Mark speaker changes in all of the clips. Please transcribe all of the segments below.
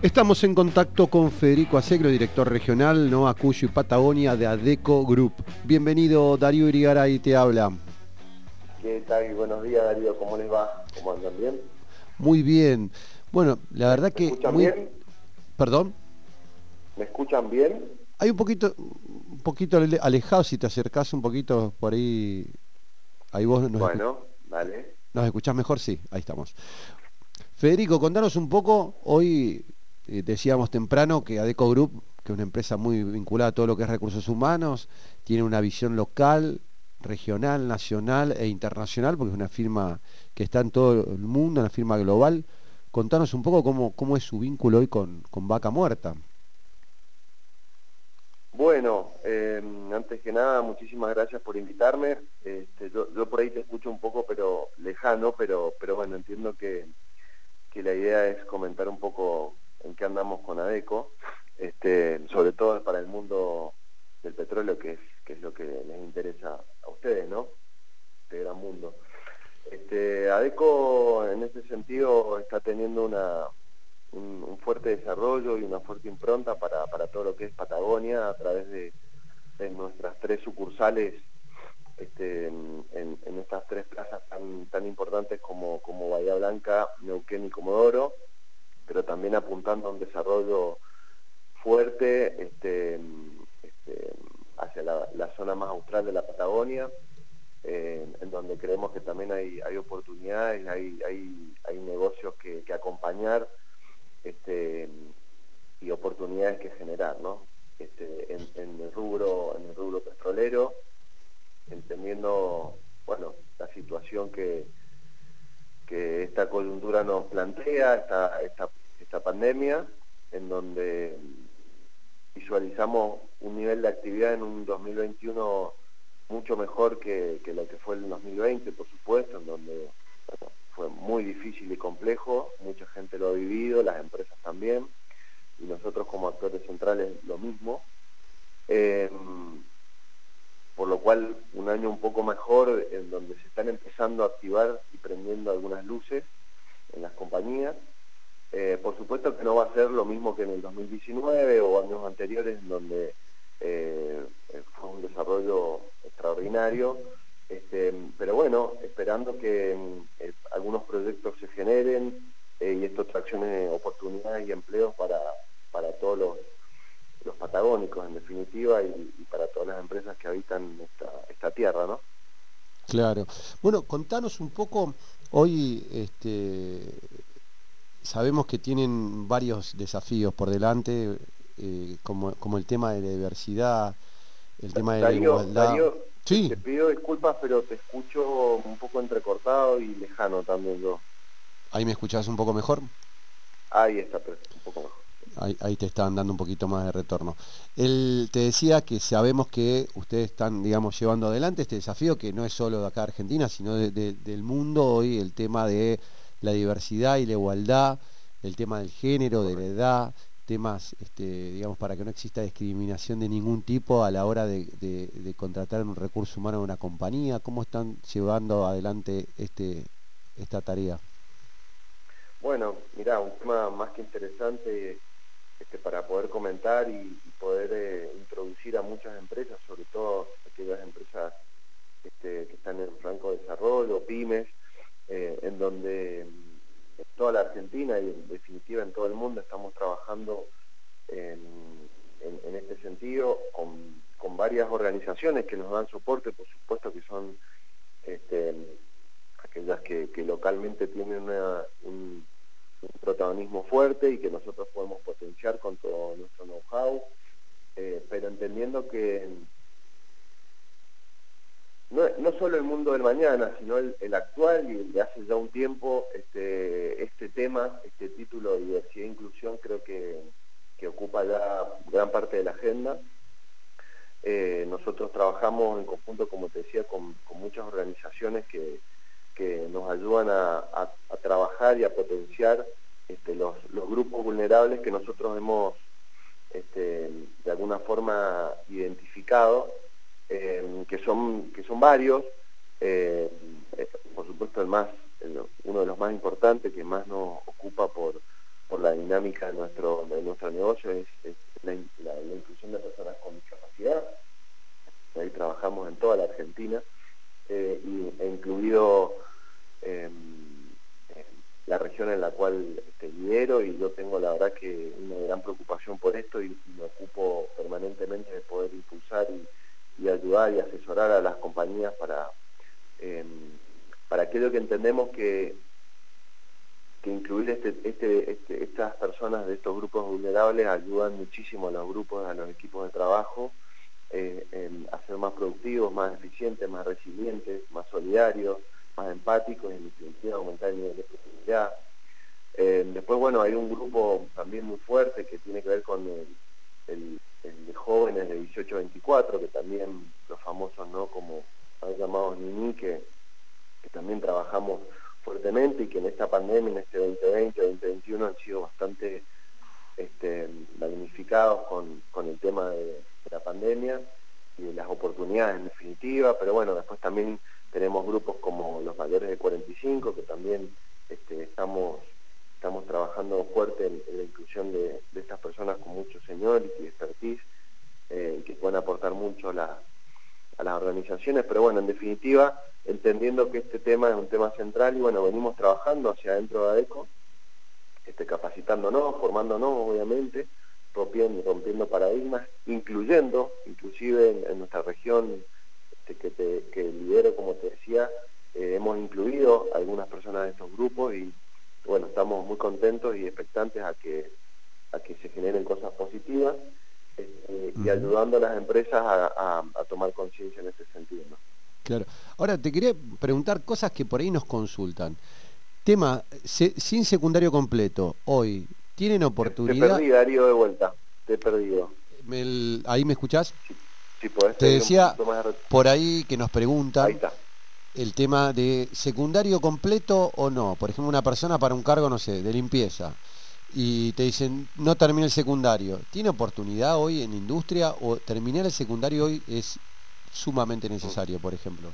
Speaker 1: Estamos en contacto con Federico Acegro, director regional No Acuyo y Patagonia de ADECO Group. Bienvenido, Darío Irigaray te habla.
Speaker 2: ¿Qué tal? Buenos días, Darío. ¿Cómo les va? ¿Cómo andan bien?
Speaker 1: Muy bien. Bueno, la verdad
Speaker 2: ¿Me
Speaker 1: que...
Speaker 2: escuchan
Speaker 1: muy-
Speaker 2: bien?
Speaker 1: ¿Perdón?
Speaker 2: ¿Me escuchan bien?
Speaker 1: Hay un poquito, un poquito ale- alejado, si te acercás un poquito por ahí, ahí vos nos,
Speaker 2: Bueno, dale.
Speaker 1: nos escuchás mejor, sí, ahí estamos. Federico, contanos un poco, hoy eh, decíamos temprano que Adeco Group, que es una empresa muy vinculada a todo lo que es recursos humanos, tiene una visión local, regional, nacional e internacional, porque es una firma que está en todo el mundo, una firma global. Contanos un poco cómo, cómo es su vínculo hoy con, con Vaca Muerta.
Speaker 2: Bueno, eh, antes que nada, muchísimas gracias por invitarme. Este, yo, yo por ahí te escucho un poco, pero lejano, pero, pero bueno, entiendo que, que la idea es comentar un poco en qué andamos con ADECO, este, sobre todo para el mundo del petróleo, que es, que es lo que les interesa a ustedes, ¿no? Este gran mundo. Este, ADECO en ese sentido está teniendo una, un, fuerte desarrollo y una fuerte impronta para, para todo lo que es Patagonia a través de, de nuestras tres sucursales este, en- en estas tres plazas tan, tan importantes como, como Bahía Blanca, Neuquén y Comodoro, pero también apuntando a un desarrollo fuerte este, este, hacia la, zona más austral de la Patagonia, eh, en donde creemos que también hay, oportunidades, hay, hay, hay negocios que, que acompañar este, y oportunidades que generar, ¿no? Este, en, en el rubro, en el rubro petrolero, entendiendo, bueno, la situación que, que esta coyuntura nos plantea, esta, esta, esta pandemia, en donde visualizamos un nivel de actividad en un 2021 mucho mejor que, que lo que fue el 2020, por supuesto, en donde fue muy difícil y complejo, mucha gente lo ha vivido, las empresas también, y nosotros como actores centrales lo mismo. Eh, por lo cual un año un poco mejor en donde se están empezando a activar y prendiendo algunas luces en las compañías. Eh, por supuesto que no va a ser lo mismo que en el 2019 o años anteriores en donde eh, eh, fue un desarrollo extraordinario, este, pero bueno, esperando que mm, algunos proyectos se generen y esto traccione oportunidades y empleos para, para todos los, los patagónicos en definitiva y, y para todas las empresas que habitan esta, esta tierra, ¿no?
Speaker 1: Claro. Bueno, contanos un poco, hoy este, sabemos que tienen varios desafíos por delante, eh, como, como el tema de la diversidad, el tema de la
Speaker 2: Darío,
Speaker 1: igualdad.
Speaker 2: Darío,
Speaker 1: sí,
Speaker 2: te pido disculpas, pero te escucho un poco entrecortado y lejano también yo.
Speaker 1: ahí me escuchás un poco mejor.
Speaker 2: Ahí está, pero un poco mejor.
Speaker 1: Ahí, ahí te estaban dando un poquito más de retorno. Él te decía que sabemos que ustedes están, digamos, llevando adelante este desafío que no es solo de acá Argentina, sino de- de- del mundo hoy, el tema de la diversidad y la igualdad, el tema del género, de la edad, temas, este, digamos, para que no exista discriminación de ningún tipo a la hora de, de- de contratar un recurso humano en una compañía. ¿Cómo están llevando adelante este, esta tarea?
Speaker 2: Bueno, mira, un tema más que interesante este, para poder comentar y, y poder eh, introducir a muchas empresas, sobre todo aquellas empresas este, que están en franco desarrollo, pymes, eh, en donde toda la Argentina y en definitiva en todo el mundo estamos trabajando en, este sentido con, varias organizaciones que nos dan soporte, por supuesto que son este, aquellas que, localmente tienen un protagonismo fuerte y que nosotros podemos potenciar con todo nuestro know-how, eh, pero entendiendo que no, no solo el mundo del mañana, sino el, actual y el de hace ya un tiempo, este, este tema, este título de diversidad e inclusión creo que, que ocupa ya gran parte de la agenda. Eh, nosotros trabajamos en conjunto, como te decía, con, muchas organizaciones que, nos ayudan a, trabajar y a potenciar este, los, grupos vulnerables que nosotros hemos este, de alguna forma identificado, eh, que, son, que son varios, eh, por supuesto el más, uno de los más importantes que más nos ocupa por, por la dinámica de nuestro, de nuestro negocio es, la, inclusión de personas con discapacidad. Ahí trabajamos en toda la Argentina, eh, y, e incluido em, la región en la cual este, lidero y yo tengo la verdad que una gran preocupación por esto y, me ocupo permanentemente de poder impulsar y, ayudar y asesorar a las compañías para, em, para aquello que entendemos que que incluir este, este, este, estas personas de estos grupos vulnerables ayudan muchísimo a los grupos, a los equipos de trabajo eh, a ser más productivos, más eficientes, más resilientes, más solidarios, más empáticos y en definitiva aumentar el nivel de productividad. Eh, después, bueno, hay un grupo también muy fuerte que tiene que ver con el, 18 a 24, que también los famosos, ¿no? Como han llamado Nini, que también trabajamos fuertemente y que en esta pandemia, en este 2020, 2021 han sido bastante este, magnificados con, el tema de, la pandemia y de las oportunidades en definitiva, pero bueno, después también tenemos grupos como los mayores de 45 que también este, estamos estamos trabajando fuerte en, la inclusión de, estas personas con mucho seniority y expertise eh, que pueden aportar mucho a, a las pero bueno, en definitiva entendiendo que este tema es un tema central y bueno, venimos trabajando hacia adentro de ADECO, este, capacitándonos, formándonos obviamente, rompiendo, rompiendo paradigmas, incluyendo, inclusive en, nuestra región este, que, te, lidero, como te decía, eh, hemos incluido algunas personas de estos grupos y bueno, estamos muy contentos y expectantes a que, a que se generen cosas positivas y ayudando a las empresas a, tomar conciencia en ese sentido.
Speaker 1: Claro. Ahora te quería preguntar cosas que por ahí nos consultan. Tema, sin secundario completo, hoy, ¿tienen oportunidad?
Speaker 2: Te perdí, Darío, de vuelta. Te he perdido.
Speaker 1: ¿Ahí me escuchás?
Speaker 2: Sí, podés
Speaker 1: Te decía por ahí que nos preguntan el tema de secundario completo o no. Por ejemplo, una persona para un cargo, no sé, de limpieza y te dicen no termina el secundario. ¿Tiene oportunidad hoy en industria o terminar el secundario hoy es sumamente necesario, por ejemplo?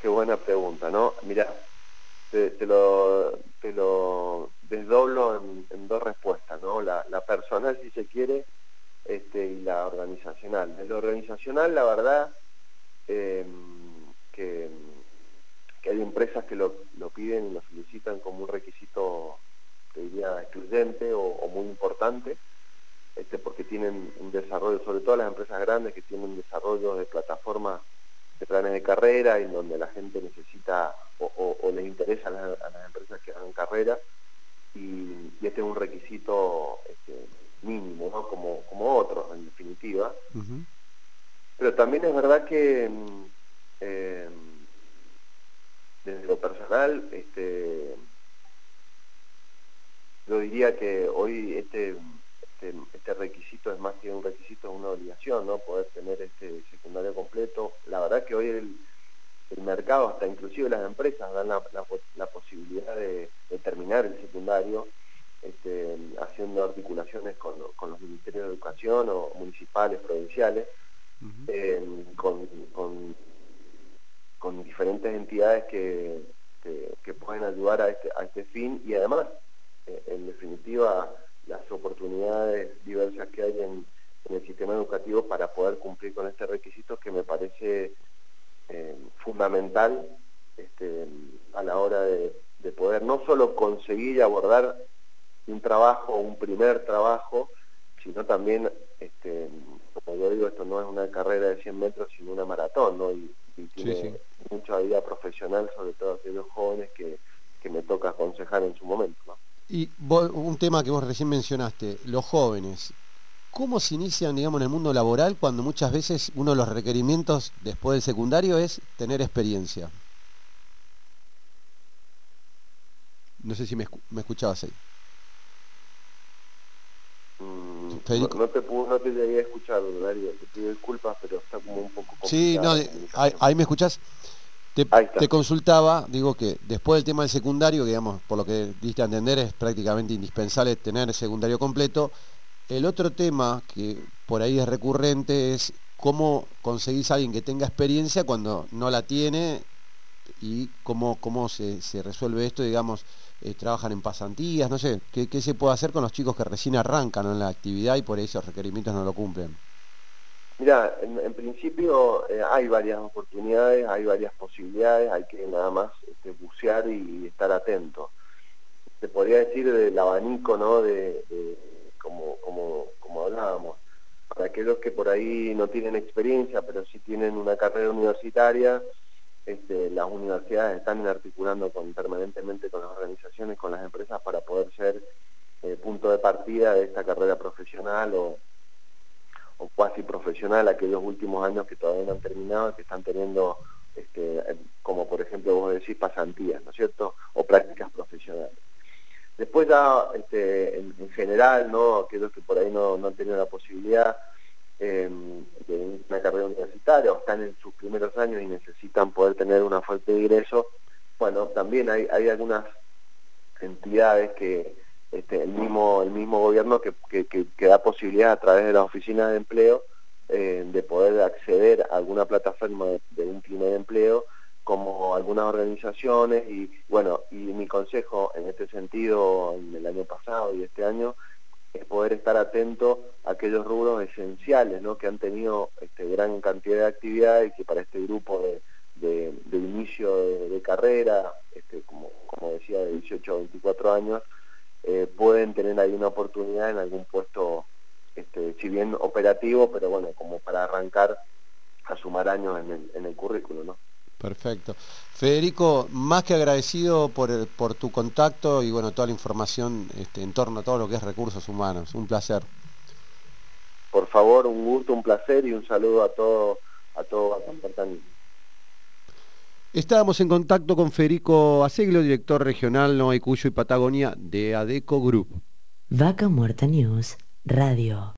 Speaker 2: Qué buena pregunta, ¿no? Mira, te, lo, te lo desdoblo en, dos respuestas, ¿no? La, personal, si se quiere, este, y la organizacional. En lo organizacional, la verdad, em, que, hay empresas que lo, lo piden y lo solicitan como un requisito, te diría, excluyente o muy importante este, porque tienen un desarrollo, sobre todo las empresas grandes que tienen un desarrollo de plataformas de planes de carrera en donde la gente necesita o, les interesa a las, empresas que hagan carrera y, este es un requisito este, mínimo, ¿no? como, como otros en definitiva. Pero también es verdad que mm, eh, desde lo personal, este, yo diría que hoy este este, este, requisito es más que un requisito, es una obligación, ¿no? Poder tener este secundario completo. La verdad que hoy el, mercado, hasta inclusive las empresas, dan la, posibilidad de, terminar el secundario este, haciendo articulaciones con, los ministerios de educación o municipales, provinciales, eh, con, diferentes entidades que, pueden ayudar a este, a este fin y además, en definitiva, las oportunidades diversas que hay en, el sistema educativo para poder cumplir con este requisito que me parece eh, fundamental este, a la hora de, poder no solo conseguir abordar un trabajo, un primer trabajo, sino también, este, como yo digo, esto no es una carrera de 100 metros, sino una maratón, ¿no? Y, tiene mucha vida profesional, sobre todo aquellos jóvenes que, que me toca aconsejar en su momento. ¿no?
Speaker 1: Y un tema que vos recién mencionaste, los jóvenes. ¿Cómo se inician, digamos, en el mundo laboral cuando muchas veces uno de los requerimientos después del secundario es tener experiencia? No sé si me, escuchabas ahí.
Speaker 2: Mm, no, te pude, no te llegué a escuchar, Darío, te pido disculpas, pero está como
Speaker 1: Sí, no,
Speaker 2: complicado.
Speaker 1: de- ahí, ahí me escuchás. Te, consultaba, digo que después del tema del secundario, que digamos, por lo que diste a entender, es prácticamente indispensable tener secundario completo. El otro tema que por ahí es recurrente es cómo conseguís a alguien que tenga experiencia cuando no la tiene y cómo, cómo se, se resuelve esto, digamos, eh, trabajan en pasantías, no sé, ¿qué, qué se puede hacer con los chicos que recién arrancan en la actividad y por ahí esos requerimientos no lo cumplen?
Speaker 2: Mira, en, principio eh, hay varias oportunidades, hay varias posibilidades, hay que nada más este, bucear y estar atento. Se podría decir del abanico, ¿no? De, de- como, como, como hablábamos. Para aquellos que por ahí no tienen experiencia, pero sí tienen una carrera universitaria, este, las universidades están articulando con, permanentemente con las organizaciones, con las empresas para poder ser eh, punto de partida de esta carrera profesional o, o cuasi profesional aquellos últimos años que todavía no han terminado, que están teniendo, este, como por ejemplo vos decís, pasantías, ¿no es cierto? O prácticas profesionales. Después ya, este, en, en general, ¿no? Aquellos que por ahí no, no han tenido la posibilidad eh, de una carrera universitaria o están en sus primeros años y necesitan poder tener una fuente de ingreso, bueno, también hay, hay algunas entidades que este, el mismo el mismo gobierno que, que, que- que da posibilidad a través de las oficinas de empleo eh, de poder acceder a alguna plataforma de, de un primer empleo como algunas organizaciones y bueno y mi consejo en este sentido en el año pasado y este año es poder estar atento a aquellos rubros esenciales ¿no? que han tenido este, gran cantidad de actividad y que para este grupo de, de- de inicio de, de carrera, este, como, como decía, de 18 a 24 años, eh, pueden tener ahí una oportunidad en algún puesto, este, si bien operativo, pero bueno, como para arrancar a sumar años en el, en el currículo, ¿no?
Speaker 1: Perfecto. Federico, más que agradecido por, el- por tu contacto y bueno, toda la información este, en torno a todo lo que es recursos humanos. Un placer.
Speaker 2: Por favor, un gusto, un placer y un saludo a todo, a todo Bertani.
Speaker 1: Estábamos en contacto con Federico Aseglio, director regional hay Cuyo y Patagonia de ADECO Group.
Speaker 3: Vaca Muerta News Radio.